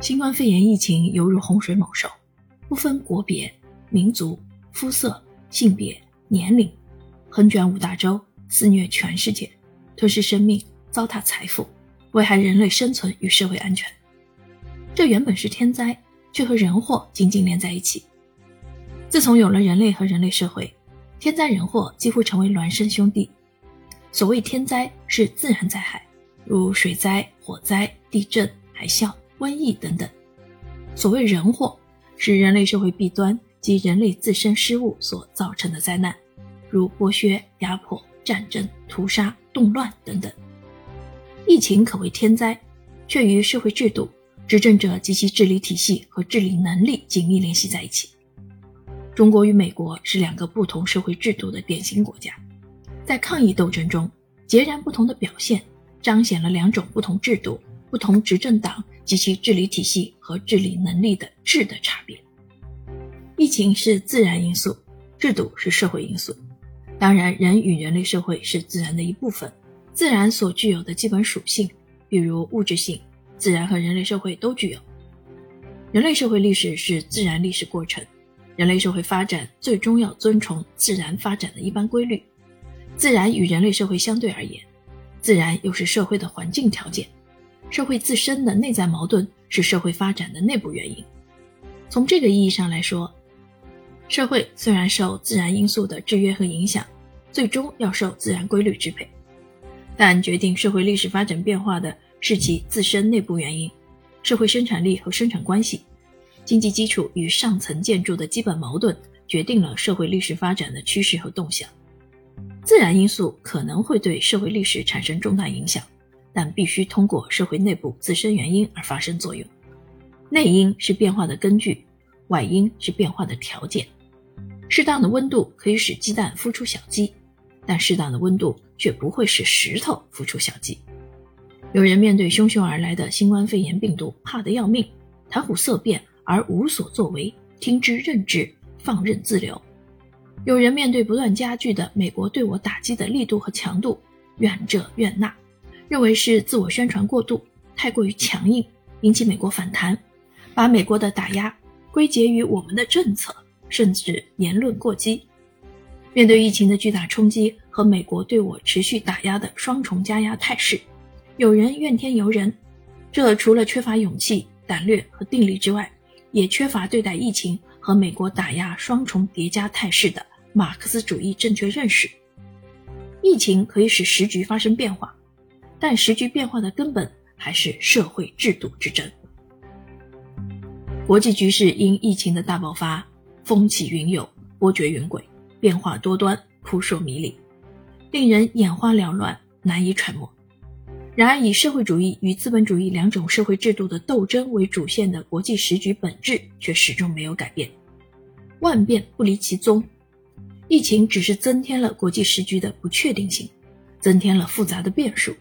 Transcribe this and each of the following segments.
新冠肺炎疫情犹如洪水猛兽，不分国别、民族、肤色、性别、年龄，横卷五大洲，肆虐全世界，吞噬生命，糟蹋财富，危害人类生存与社会安全。这原本是天灾，却和人祸紧紧连在一起。自从有了人类和人类社会，天灾人祸几乎成为孪生兄弟。所谓天灾，是自然灾害，如水灾、火灾、地震、海啸、瘟疫等等；所谓人祸，是人类社会弊端及人类自身失误所造成的灾难，如剥削、压迫、战争、屠杀、动乱等等。疫情可谓天灾，却与社会制度、执政者及其治理体系和治理能力紧密联系在一起。中国与美国是两个不同社会制度的典型国家。在抗疫斗争中，截然不同的表现，彰显了两种不同制度、不同执政党及其治理体系和治理能力的质的差别。疫情是自然因素，制度是社会因素。当然，人与人类社会是自然的一部分，自然所具有的基本属性，比如物质性，自然和人类社会都具有。人类社会历史是自然历史过程，人类社会发展最终要遵从自然发展的一般规律。自然与人类社会相对而言，自然又是社会的环境条件，社会自身的内在矛盾是社会发展的内部原因。从这个意义上来说，社会虽然受自然因素的制约和影响，最终要受自然规律支配，但决定社会历史发展变化的是其自身内部原因，社会生产力和生产关系，经济基础与上层建筑的基本矛盾决定了社会历史发展的趋势和动向。自然因素可能会对社会历史产生重大影响，但必须通过社会内部自身原因而发生作用。内因是变化的根据，外因是变化的条件。适当的温度可以使鸡蛋孵出小鸡，但适当的温度却不会使石头孵出小鸡。有人面对汹汹而来的新冠肺炎病毒怕得要命，谈虎色变而无所作为，听之任之，放任自流。有人面对不断加剧的美国对我打击的力度和强度，怨这怨那，认为是自我宣传过度，太过于强硬，引起美国反弹，把美国的打压归结于我们的政策，甚至言论过激。面对疫情的巨大冲击和美国对我持续打压的双重加压态势，有人怨天尤人，这除了缺乏勇气、胆略和定力之外，也缺乏对待疫情和美国打压双重叠加态势的。马克思主义正确认识，疫情可以使时局发生变化，但时局变化的根本还是社会制度之争。国际局势因疫情的大爆发，风起云涌，波谲云诡，变化多端，扑朔迷离，令人眼花缭乱，难以揣摩。然而，以社会主义与资本主义两种社会制度的斗争为主线的国际时局本质却始终没有改变，万变不离其宗。疫情只是增添了国际时局的不确定性，增添了复杂的变数，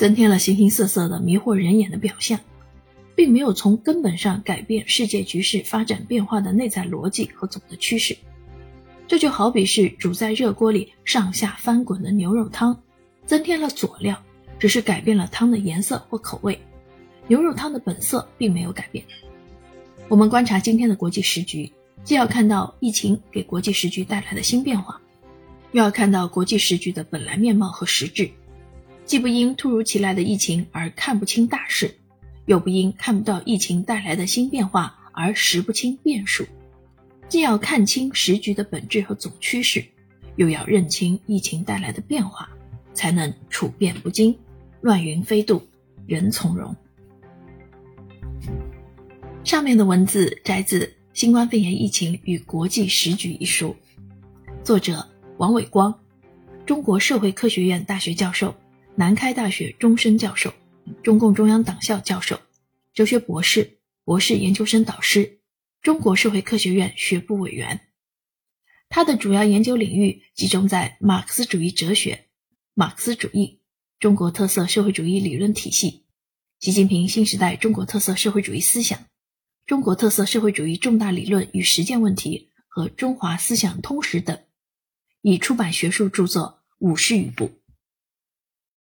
增添了形形色色的迷惑人眼的表象，并没有从根本上改变世界局势发展变化的内在逻辑和总的趋势。这就好比是煮在热锅里上下翻滚的牛肉汤，增添了佐料，只是改变了汤的颜色或口味，牛肉汤的本色并没有改变。我们观察今天的国际时局。既要看到疫情给国际时局带来的新变化，又要看到国际时局的本来面貌和实质。既不因突如其来的疫情而看不清大势，又不因看不到疫情带来的新变化而识不清变数。既要看清时局的本质和总趋势，又要认清疫情带来的变化，才能处变不惊，乱云飞渡，人从容。上面的文字摘自。《新冠肺炎疫情与国际时局》一书，作者王伟光，中国社会科学院大学教授，南开大学终身教授，中共中央党校教授，哲学博士、博士研究生导师，中国社会科学院学部委员。他的主要研究领域集中在马克思主义哲学、马克思主义、中国特色社会主义理论体系、习近平新时代中国特色社会主义思想。中国特色社会主义重大理论与实践问题和中华思想通识等，已出版学术著作五十余部。